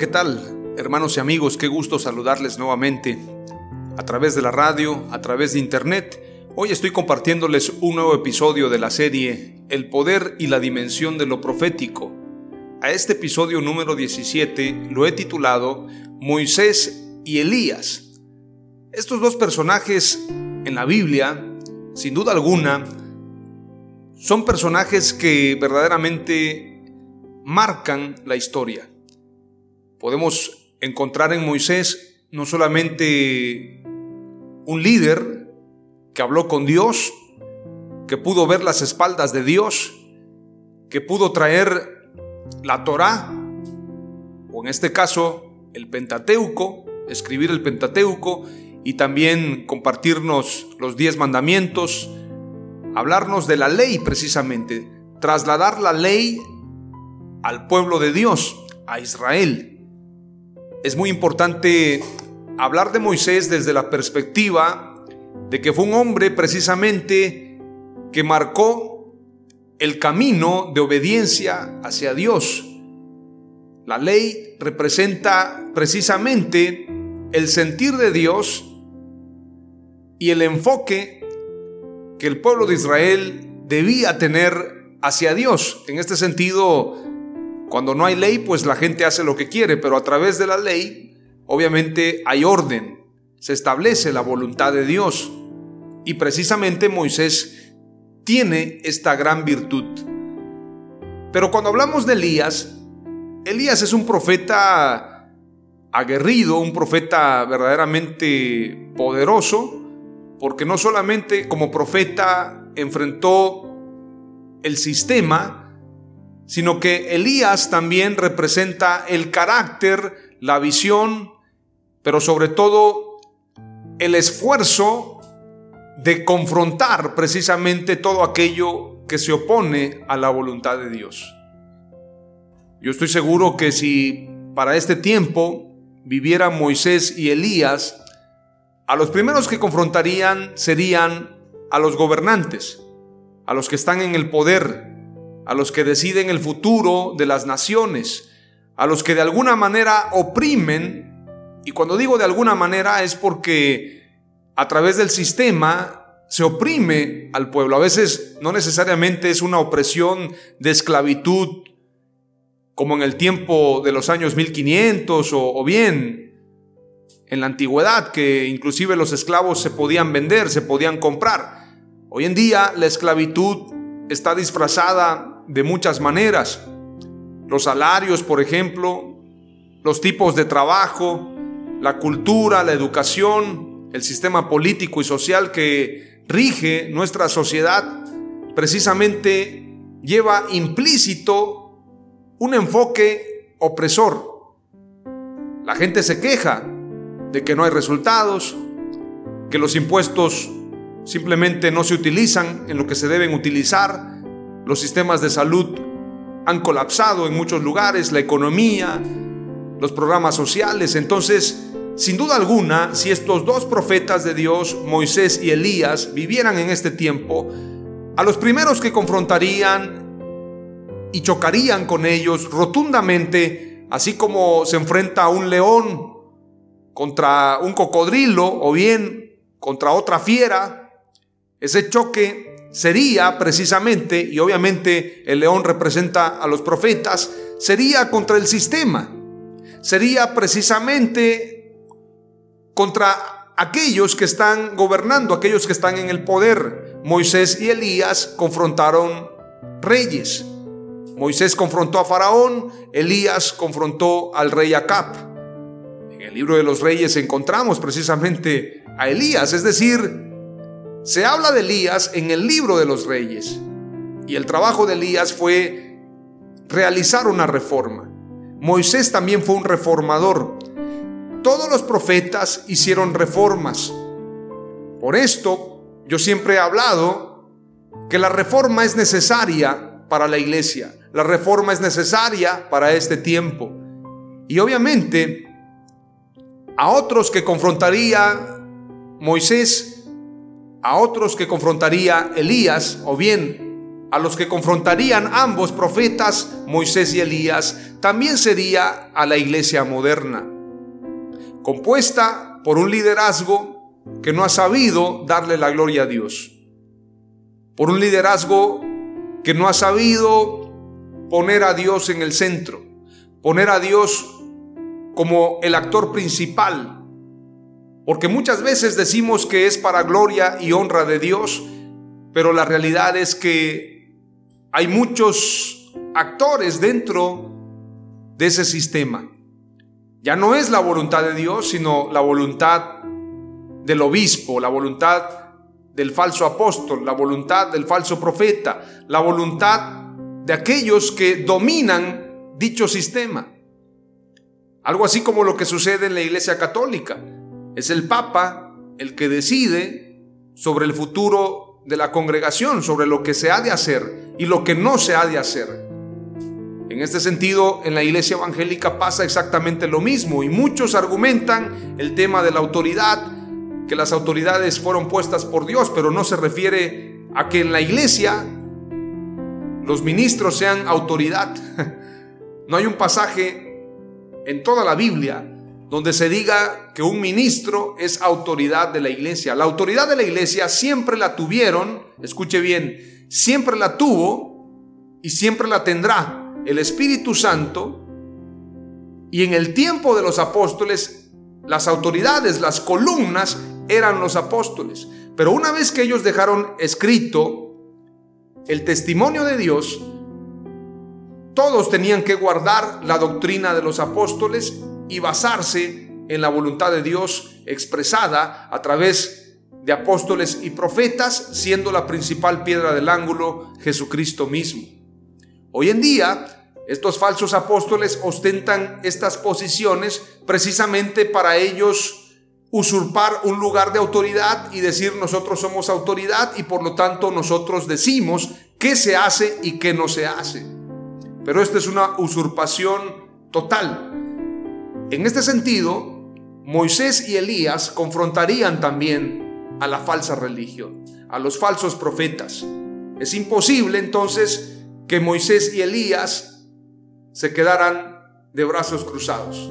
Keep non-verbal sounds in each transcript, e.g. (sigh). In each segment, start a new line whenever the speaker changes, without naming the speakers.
¿Qué tal? Hermanos y amigos, qué gusto saludarles nuevamente a través de la radio, a través de internet. Hoy estoy compartiéndoles un nuevo episodio de la serie El poder y la dimensión de lo profético. A este episodio número 17 lo he titulado Moisés y Elías. Estos dos personajes en la Biblia, sin duda alguna, son personajes que verdaderamente marcan la historia podemos encontrar en Moisés no solamente un líder que habló con Dios, que pudo ver las espaldas de Dios, que pudo traer la Torá, o en este caso el Pentateuco, escribir el Pentateuco y también compartirnos los diez mandamientos, hablarnos de la ley precisamente, trasladar la ley al pueblo de Dios, a Israel es muy importante hablar de Moisés desde la perspectiva de que fue un hombre precisamente que marcó el camino de obediencia hacia Dios. La ley representa precisamente el sentir de Dios y el enfoque que el pueblo de Israel debía tener hacia Dios. En este sentido, cuando no hay ley, pues la gente hace lo que quiere, pero a través de la ley, obviamente hay orden, se establece la voluntad de Dios. Y precisamente Moisés tiene esta gran virtud. Pero cuando hablamos de Elías, Elías es un profeta aguerrido, un profeta verdaderamente poderoso, porque no solamente como profeta enfrentó el sistema, sino que Elías también representa el carácter, la visión, pero sobre todo el esfuerzo de confrontar precisamente todo aquello que se opone a la voluntad de Dios. Yo estoy seguro que si para este tiempo viviera Moisés y Elías, a los primeros que confrontarían serían a los gobernantes, a los que están en el poder, a los que deciden el futuro de las naciones, a los que de alguna manera oprimen, y cuando digo de alguna manera es porque a través del sistema se oprime al pueblo. A veces no necesariamente es una opresión de esclavitud como en el tiempo de los años 1500 o, o bien en la antigüedad, que inclusive los esclavos se podían vender, se podían comprar. Hoy en día la esclavitud está disfrazada de muchas maneras. Los salarios, por ejemplo, los tipos de trabajo, la cultura, la educación, el sistema político y social que rige nuestra sociedad, precisamente lleva implícito un enfoque opresor. La gente se queja de que no hay resultados, que los impuestos simplemente no se utilizan en lo que se deben utilizar, los sistemas de salud han colapsado en muchos lugares, la economía, los programas sociales. Entonces, sin duda alguna, si estos dos profetas de Dios, Moisés y Elías, vivieran en este tiempo, a los primeros que confrontarían y chocarían con ellos rotundamente así como se enfrenta a un león contra un cocodrilo o bien contra otra fiera, ese choque sería precisamente, y obviamente el león representa a los profetas, sería contra el sistema, sería precisamente contra aquellos que están gobernando, aquellos que están en el poder. Moisés y Elías confrontaron reyes. Moisés confrontó a Faraón, Elías confrontó al rey Acab. En el libro de los reyes encontramos precisamente a Elías, es decir, se habla de Elías en el libro de los reyes. Y el trabajo de Elías fue realizar una reforma. Moisés también fue un reformador. Todos los profetas hicieron reformas. Por esto, yo siempre he hablado que la reforma es necesaria para la iglesia. La reforma es necesaria para este tiempo. Y obviamente, a otros que confrontaría Moisés, a otros que confrontaría Elías, o bien a los que confrontarían ambos profetas, Moisés y Elías, también sería a la iglesia moderna, compuesta por un liderazgo que no ha sabido darle la gloria a Dios, por un liderazgo que no ha sabido poner a Dios en el centro, poner a Dios como el actor principal porque muchas veces decimos que es para gloria y honra de Dios, pero la realidad es que hay muchos actores dentro de ese sistema. Ya no es la voluntad de Dios, sino la voluntad del obispo, la voluntad del falso apóstol, la voluntad del falso profeta, la voluntad de aquellos que dominan dicho sistema. Algo así como lo que sucede en la Iglesia Católica. Es el Papa el que decide sobre el futuro de la congregación, sobre lo que se ha de hacer y lo que no se ha de hacer. En este sentido, en la iglesia evangélica pasa exactamente lo mismo y muchos argumentan el tema de la autoridad, que las autoridades fueron puestas por Dios, pero no se refiere a que en la iglesia los ministros sean autoridad. (laughs) No hay un pasaje en toda la Biblia donde se diga que un ministro es autoridad de la iglesia. La autoridad de la iglesia siempre la tuvieron, escuche bien, siempre la tuvo y siempre la tendrá el Espíritu Santo. Y en el tiempo de los apóstoles, las autoridades, las columnas eran los apóstoles. Pero una vez que ellos dejaron escrito el testimonio de Dios, todos tenían que guardar la doctrina de los apóstoles y basarse en la voluntad de Dios expresada a través de apóstoles y profetas, siendo la principal piedra del ángulo Jesucristo mismo. Hoy en día, estos falsos apóstoles ostentan estas posiciones precisamente para ellos usurpar un lugar de autoridad y decir nosotros somos autoridad y por lo tanto nosotros decimos qué se hace y qué no se hace. Pero esta es una usurpación total en este sentido, Moisés y Elías confrontarían también a la falsa religión, a los falsos profetas. Es imposible entonces que Moisés y Elías se quedaran de brazos cruzados.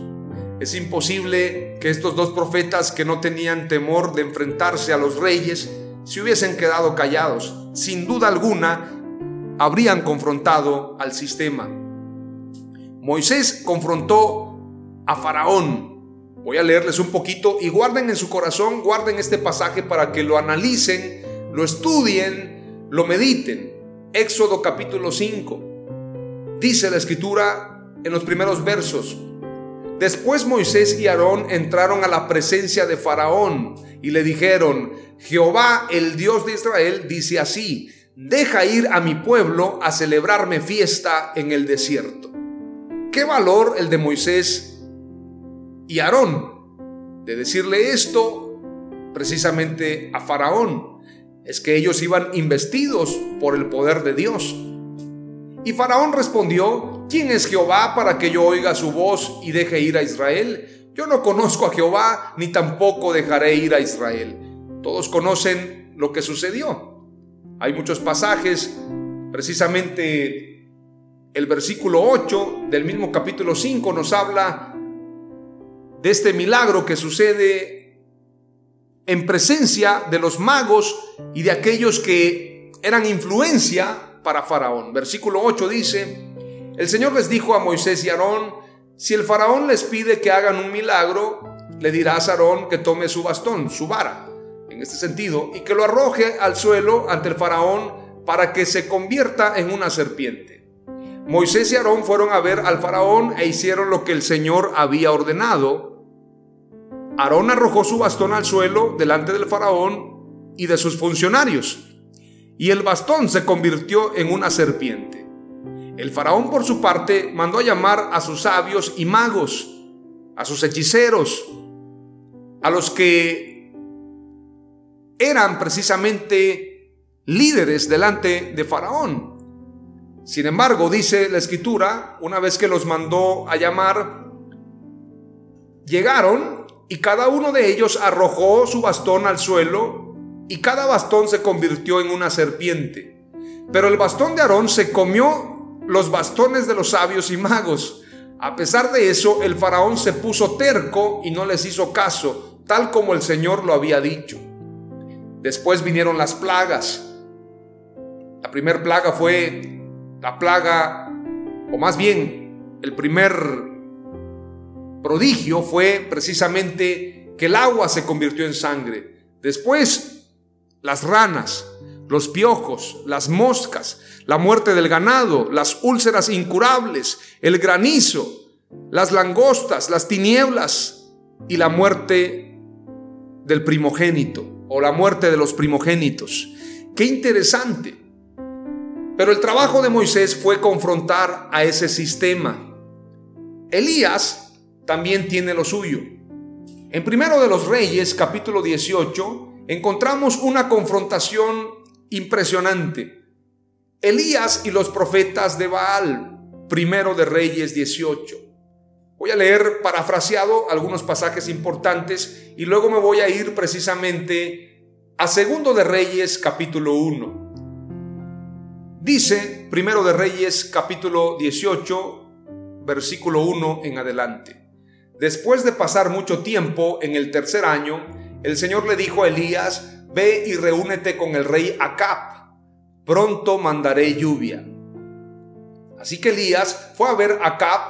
Es imposible que estos dos profetas que no tenían temor de enfrentarse a los reyes se hubiesen quedado callados. Sin duda alguna, habrían confrontado al sistema. Moisés confrontó a Faraón. Voy a leerles un poquito y guarden en su corazón, guarden este pasaje para que lo analicen, lo estudien, lo mediten. Éxodo capítulo 5. Dice la escritura en los primeros versos. Después Moisés y Aarón entraron a la presencia de Faraón y le dijeron, Jehová, el Dios de Israel, dice así, deja ir a mi pueblo a celebrarme fiesta en el desierto. ¿Qué valor el de Moisés y Aarón de decirle esto precisamente a Faraón. Es que ellos iban investidos por el poder de Dios. Y Faraón respondió, ¿quién es Jehová para que yo oiga su voz y deje ir a Israel? Yo no conozco a Jehová, ni tampoco dejaré ir a Israel. Todos conocen lo que sucedió. Hay muchos pasajes precisamente El versículo 8 del mismo capítulo 5 nos habla de este milagro que sucede en presencia de los magos y de aquellos que eran influencia para Faraón. Versículo 8 dice, el Señor les dijo a Moisés y Aarón, si el faraón les pide que hagan un milagro, le dirá a Aarón que tome su bastón, su vara, en este sentido, y que lo arroje al suelo ante el faraón para que se convierta en una serpiente. Moisés y Aarón fueron a ver al faraón e hicieron lo que el Señor había ordenado. Aarón arrojó su bastón al suelo delante del faraón y de sus funcionarios, y el bastón se convirtió en una serpiente. El faraón por su parte mandó a llamar a sus sabios y magos, a sus hechiceros, a los que eran precisamente líderes delante de faraón. Sin embargo, dice la escritura, una vez que los mandó a llamar, llegaron y cada uno de ellos arrojó su bastón al suelo y cada bastón se convirtió en una serpiente. Pero el bastón de Aarón se comió los bastones de los sabios y magos. A pesar de eso, el faraón se puso terco y no les hizo caso, tal como el Señor lo había dicho. Después vinieron las plagas. La primera plaga fue la plaga, o más bien, el primer prodigio fue precisamente que el agua se convirtió en sangre. Después, las ranas los piojos, las moscas, la muerte del ganado, las úlceras incurables, el granizo, las langostas, las tinieblas y la muerte del primogénito o la muerte de los primogénitos. Qué interesante. Pero el trabajo de Moisés fue confrontar a ese sistema. Elías también tiene lo suyo. En primero de los Reyes, capítulo 18, encontramos una confrontación impresionante. Elías y los profetas de Baal, primero de Reyes 18. Voy a leer parafraseado algunos pasajes importantes y luego me voy a ir precisamente a segundo de Reyes capítulo 1. Dice primero de Reyes capítulo 18 versículo 1 en adelante. Después de pasar mucho tiempo en el tercer año, el Señor le dijo a Elías, Ve y reúnete con el rey Acab, pronto mandaré lluvia. Así que Elías fue a ver a Acab.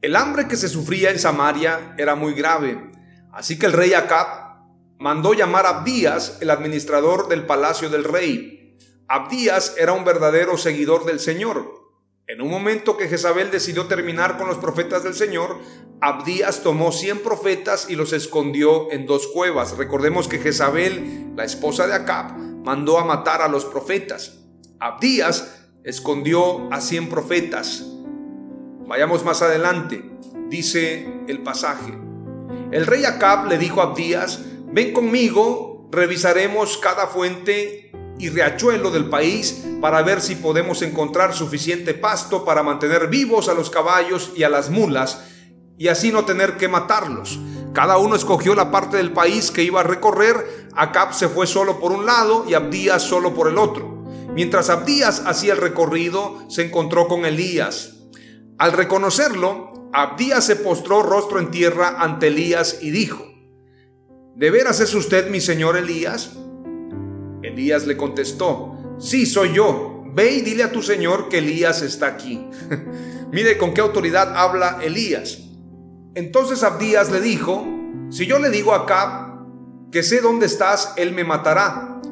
El hambre que se sufría en Samaria era muy grave, así que el rey Acab mandó llamar a Abdías, el administrador del palacio del rey. Abdías era un verdadero seguidor del Señor. En un momento que Jezabel decidió terminar con los profetas del Señor, Abdías tomó 100 profetas y los escondió en dos cuevas. Recordemos que Jezabel, la esposa de Acab, mandó a matar a los profetas. Abdías escondió a 100 profetas. Vayamos más adelante, dice el pasaje. El rey Acab le dijo a Abdías, ven conmigo, revisaremos cada fuente y riachuelo del país para ver si podemos encontrar suficiente pasto para mantener vivos a los caballos y a las mulas y así no tener que matarlos. Cada uno escogió la parte del país que iba a recorrer. Acab se fue solo por un lado y Abdías solo por el otro. Mientras Abdías hacía el recorrido, se encontró con Elías. Al reconocerlo, Abdías se postró rostro en tierra ante Elías y dijo, ¿De veras es usted mi señor Elías? Elías le contestó, sí, soy yo. Ve y dile a tu Señor que Elías está aquí. (laughs) Mire con qué autoridad habla Elías. Entonces Abdías le dijo, si yo le digo a Acab que sé dónde estás, él me matará.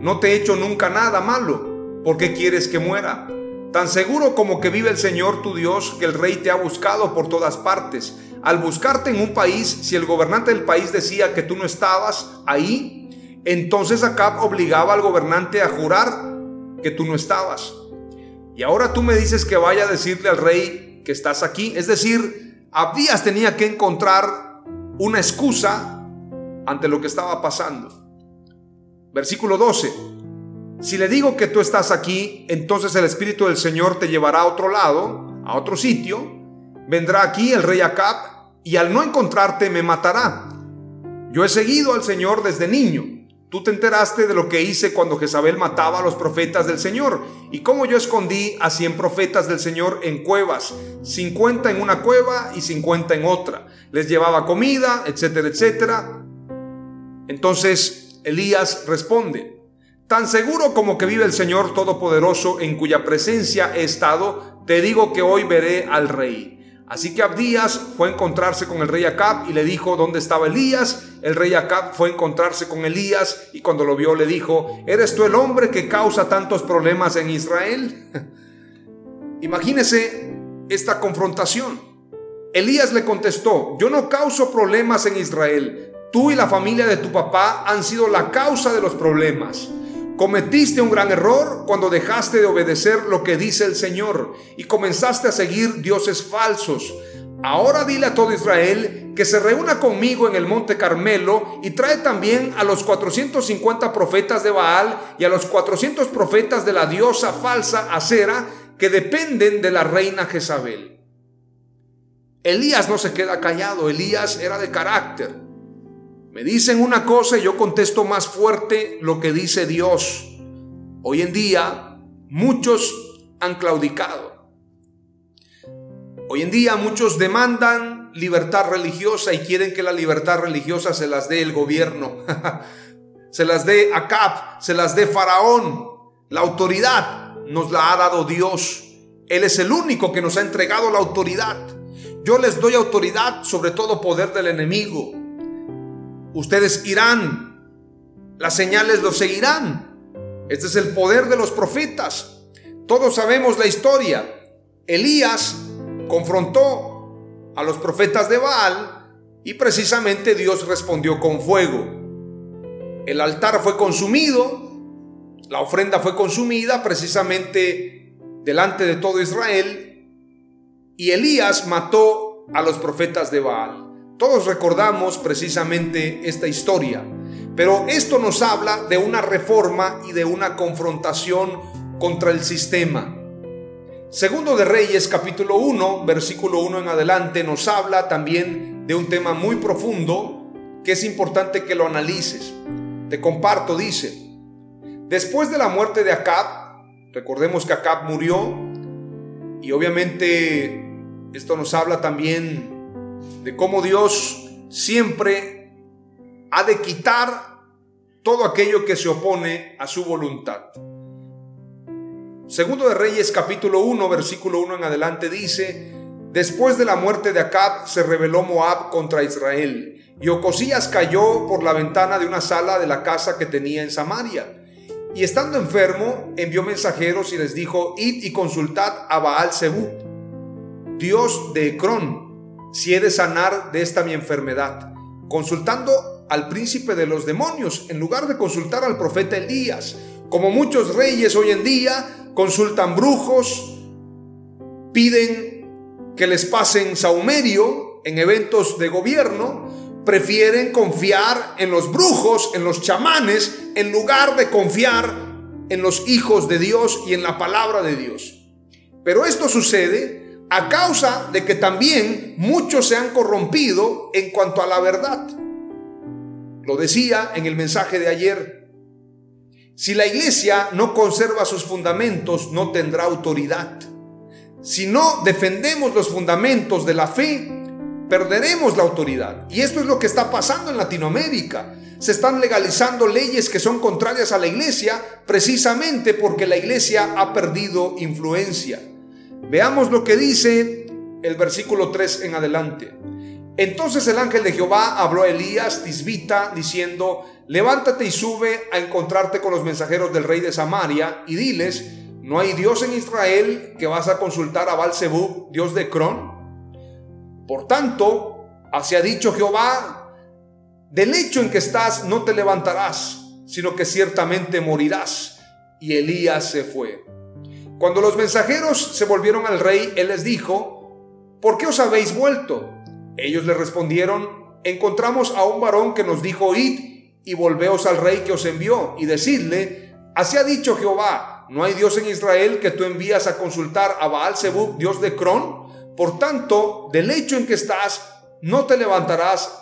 No te he hecho nunca nada malo. ¿Por qué quieres que muera? Tan seguro como que vive el Señor tu Dios, que el rey te ha buscado por todas partes. Al buscarte en un país, si el gobernante del país decía que tú no estabas ahí, entonces Acab obligaba al gobernante a jurar que tú no estabas. Y ahora tú me dices que vaya a decirle al rey que estás aquí. Es decir, Abdías tenía que encontrar una excusa ante lo que estaba pasando. Versículo 12. Si le digo que tú estás aquí, entonces el Espíritu del Señor te llevará a otro lado, a otro sitio. Vendrá aquí el rey Acab y al no encontrarte me matará. Yo he seguido al Señor desde niño Tú te enteraste de lo que hice cuando Jezabel mataba a los profetas del Señor y cómo yo escondí a 100 profetas del Señor en cuevas, 50 en una cueva y 50 en otra. Les llevaba comida, etcétera, etcétera. Entonces Elías responde, tan seguro como que vive el Señor Todopoderoso en cuya presencia he estado, te digo que hoy veré al rey. Así que Abdías fue a encontrarse con el rey Acab y le dijo dónde estaba Elías. El rey Acab fue a encontrarse con Elías y cuando lo vio le dijo, ¿eres tú el hombre que causa tantos problemas en Israel? (laughs) Imagínese esta confrontación. Elías le contestó, yo no causo problemas en Israel. Tú y la familia de tu papá han sido la causa de los problemas. Cometiste un gran error cuando dejaste de obedecer lo que dice el Señor y comenzaste a seguir dioses falsos. Ahora dile a todo Israel que se reúna conmigo en el monte Carmelo y trae también a los 450 profetas de Baal y a los 400 profetas de la diosa falsa Acera que dependen de la reina Jezabel. Elías no se queda callado, Elías era de carácter. Me dicen una cosa y yo contesto más fuerte lo que dice Dios. Hoy en día muchos han claudicado. Hoy en día muchos demandan libertad religiosa y quieren que la libertad religiosa se las dé el gobierno, (laughs) se las dé Acab, se las dé Faraón. La autoridad nos la ha dado Dios. Él es el único que nos ha entregado la autoridad. Yo les doy autoridad sobre todo poder del enemigo. Ustedes irán, las señales los seguirán. Este es el poder de los profetas. Todos sabemos la historia. Elías confrontó a los profetas de Baal y precisamente Dios respondió con fuego. El altar fue consumido, la ofrenda fue consumida precisamente delante de todo Israel y Elías mató a los profetas de Baal. Todos recordamos precisamente esta historia, pero esto nos habla de una reforma y de una confrontación contra el sistema. Segundo de Reyes capítulo 1, versículo 1 en adelante nos habla también de un tema muy profundo que es importante que lo analices. Te comparto, dice, después de la muerte de Acab, recordemos que Acab murió y obviamente esto nos habla también de cómo Dios siempre ha de quitar todo aquello que se opone a su voluntad. Segundo de Reyes capítulo 1 versículo 1 en adelante dice, Después de la muerte de Acab se rebeló Moab contra Israel y Ocosías cayó por la ventana de una sala de la casa que tenía en Samaria. Y estando enfermo, envió mensajeros y les dijo, id y consultad a Baal Zebub, Dios de Ecrón, si he de sanar de esta mi enfermedad, consultando al príncipe de los demonios en lugar de consultar al profeta Elías. Como muchos reyes hoy en día consultan brujos, piden que les pasen saumerio en eventos de gobierno, prefieren confiar en los brujos, en los chamanes, en lugar de confiar en los hijos de Dios y en la palabra de Dios. Pero esto sucede a causa de que también muchos se han corrompido en cuanto a la verdad. Lo decía en el mensaje de ayer. Si la iglesia no conserva sus fundamentos, no tendrá autoridad. Si no defendemos los fundamentos de la fe, perderemos la autoridad. Y esto es lo que está pasando en Latinoamérica. Se están legalizando leyes que son contrarias a la iglesia precisamente porque la iglesia ha perdido influencia. Veamos lo que dice el versículo 3 en adelante. Entonces el ángel de Jehová habló a Elías Tisbita diciendo, levántate y sube a encontrarte con los mensajeros del rey de Samaria y diles, no hay Dios en Israel que vas a consultar a baal Dios de Cron. Por tanto, así ha dicho Jehová, del hecho en que estás no te levantarás, sino que ciertamente morirás. Y Elías se fue. Cuando los mensajeros se volvieron al rey, él les dijo, ¿por qué os habéis vuelto? Ellos le respondieron, encontramos a un varón que nos dijo, id y volveos al rey que os envió y decidle, así ha dicho Jehová, no hay Dios en Israel que tú envías a consultar a Baal Zebub, Dios de Cron, por tanto, del hecho en que estás, no te levantarás,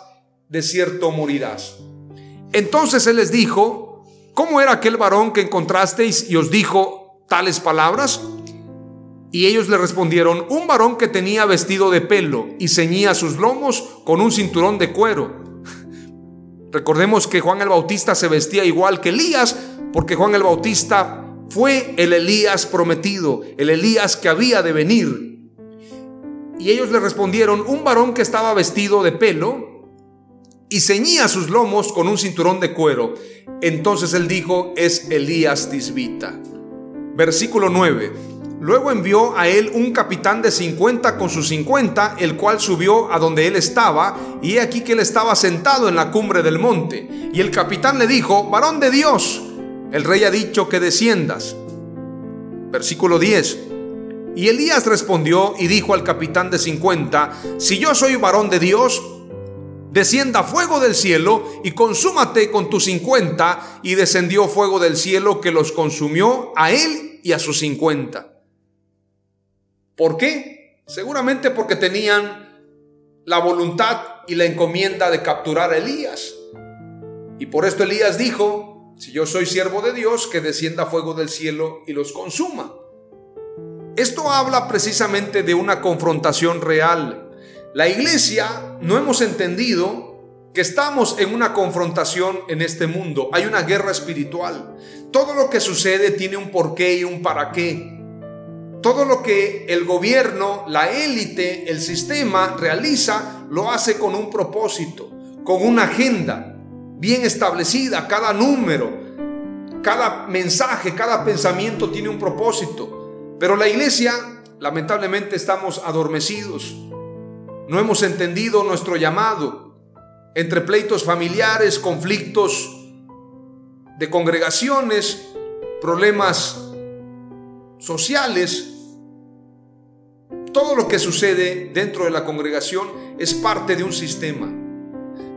de cierto morirás. Entonces él les dijo, ¿cómo era aquel varón que encontrasteis y os dijo tales palabras? Y ellos le respondieron, un varón que tenía vestido de pelo y ceñía sus lomos con un cinturón de cuero. (laughs) Recordemos que Juan el Bautista se vestía igual que Elías, porque Juan el Bautista fue el Elías prometido, el Elías que había de venir. Y ellos le respondieron, un varón que estaba vestido de pelo y ceñía sus lomos con un cinturón de cuero. Entonces él dijo, es Elías Tisbita. Versículo 9. Luego envió a él un capitán de 50 con sus 50, el cual subió a donde él estaba, y he aquí que él estaba sentado en la cumbre del monte. Y el capitán le dijo, varón de Dios, el rey ha dicho que desciendas. Versículo 10. Y Elías respondió y dijo al capitán de 50, si yo soy varón de Dios, descienda fuego del cielo y consúmate con tus 50. Y descendió fuego del cielo que los consumió a él y a sus 50. ¿Por qué? Seguramente porque tenían la voluntad y la encomienda de capturar a Elías. Y por esto Elías dijo, si yo soy siervo de Dios, que descienda fuego del cielo y los consuma. Esto habla precisamente de una confrontación real. La iglesia no hemos entendido estamos en una confrontación en este mundo. Hay una guerra espiritual. Todo lo que sucede tiene un porqué y un para qué. Todo lo que el gobierno, la élite, el sistema realiza, lo hace con un propósito, con una agenda bien establecida. Cada número, cada mensaje, cada pensamiento tiene un propósito. Pero la iglesia, lamentablemente, estamos adormecidos. No hemos entendido nuestro llamado. Entre pleitos familiares, conflictos de congregaciones, problemas sociales, todo lo que sucede dentro de la congregación es parte de un sistema.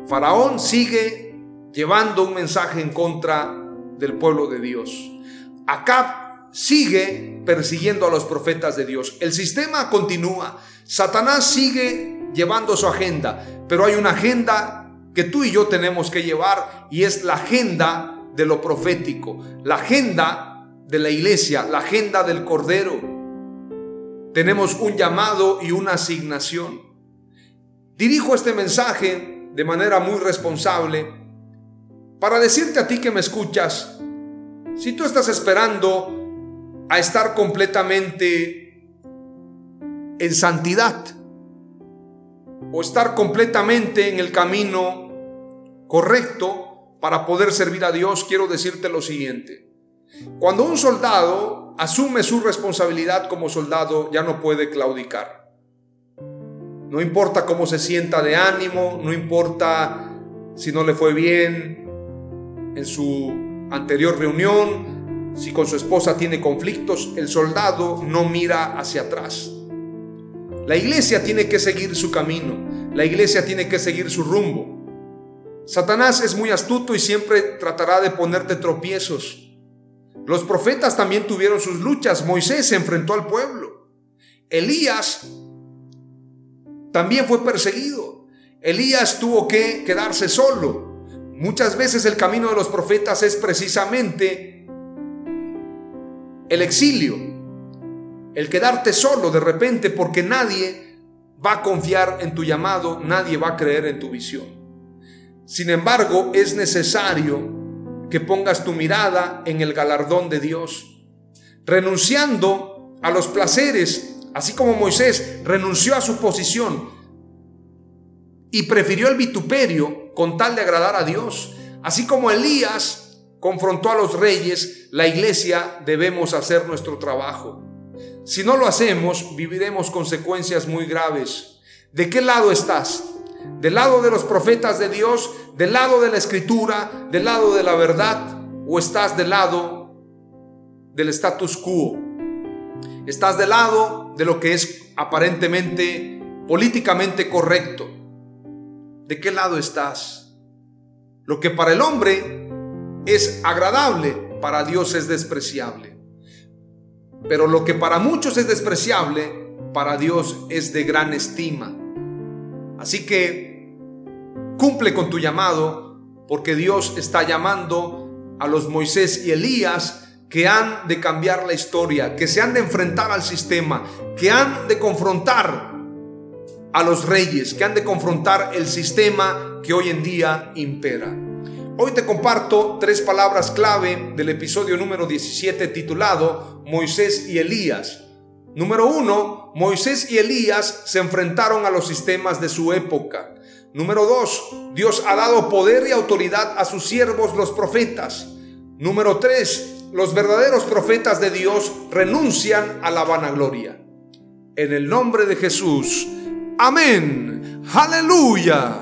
Faraón sigue llevando un mensaje en contra del pueblo de Dios. Acab sigue persiguiendo a los profetas de Dios. El sistema continúa. Satanás sigue llevando su agenda, pero hay una agenda que tú y yo tenemos que llevar y es la agenda de lo profético, la agenda de la iglesia, la agenda del Cordero. Tenemos un llamado y una asignación. Dirijo este mensaje de manera muy responsable para decirte a ti que me escuchas, si tú estás esperando a estar completamente en santidad o estar completamente en el camino correcto para poder servir a Dios, quiero decirte lo siguiente. Cuando un soldado asume su responsabilidad como soldado, ya no puede claudicar. No importa cómo se sienta de ánimo, no importa si no le fue bien en su anterior reunión, si con su esposa tiene conflictos, el soldado no mira hacia atrás. La iglesia tiene que seguir su camino, la iglesia tiene que seguir su rumbo. Satanás es muy astuto y siempre tratará de ponerte tropiezos los profetas también tuvieron sus luchas. Moisés se enfrentó al pueblo. Elías también fue perseguido. Elías tuvo que quedarse solo. Muchas veces el camino de los profetas es precisamente el exilio, el quedarte solo de repente porque nadie va a confiar en tu llamado, nadie va a creer en tu visión. Sin embargo, es necesario que pongas tu mirada en el galardón de Dios, renunciando a los placeres, así como Moisés renunció a su posición y prefirió el vituperio con tal de agradar a Dios, así como Elías confrontó a los reyes, la iglesia debemos hacer nuestro trabajo. Si no lo hacemos, viviremos consecuencias muy graves. ¿De qué lado estás? ¿Del lado de los profetas de Dios del lado de la escritura, del lado de la verdad, o estás del lado del status quo. Estás del lado de lo que es aparentemente políticamente correcto. ¿De qué lado estás? Lo que para el hombre es agradable, para Dios es despreciable. Pero lo que para muchos es despreciable, para Dios es de gran estima. Así que Cumple con tu llamado porque Dios está llamando a los Moisés y Elías que han de cambiar la historia, que se han de enfrentar al sistema, que han de confrontar a los reyes, que han de confrontar el sistema que hoy en día impera. Hoy te comparto tres palabras clave del episodio número 17 titulado Moisés y Elías. Número uno, Moisés y Elías se enfrentaron a los sistemas de su época. Número dos, Dios ha dado poder y autoridad a sus siervos los profetas. Número tres, los verdaderos profetas de Dios renuncian a la vanagloria. En el nombre de Jesús. Amén. Aleluya.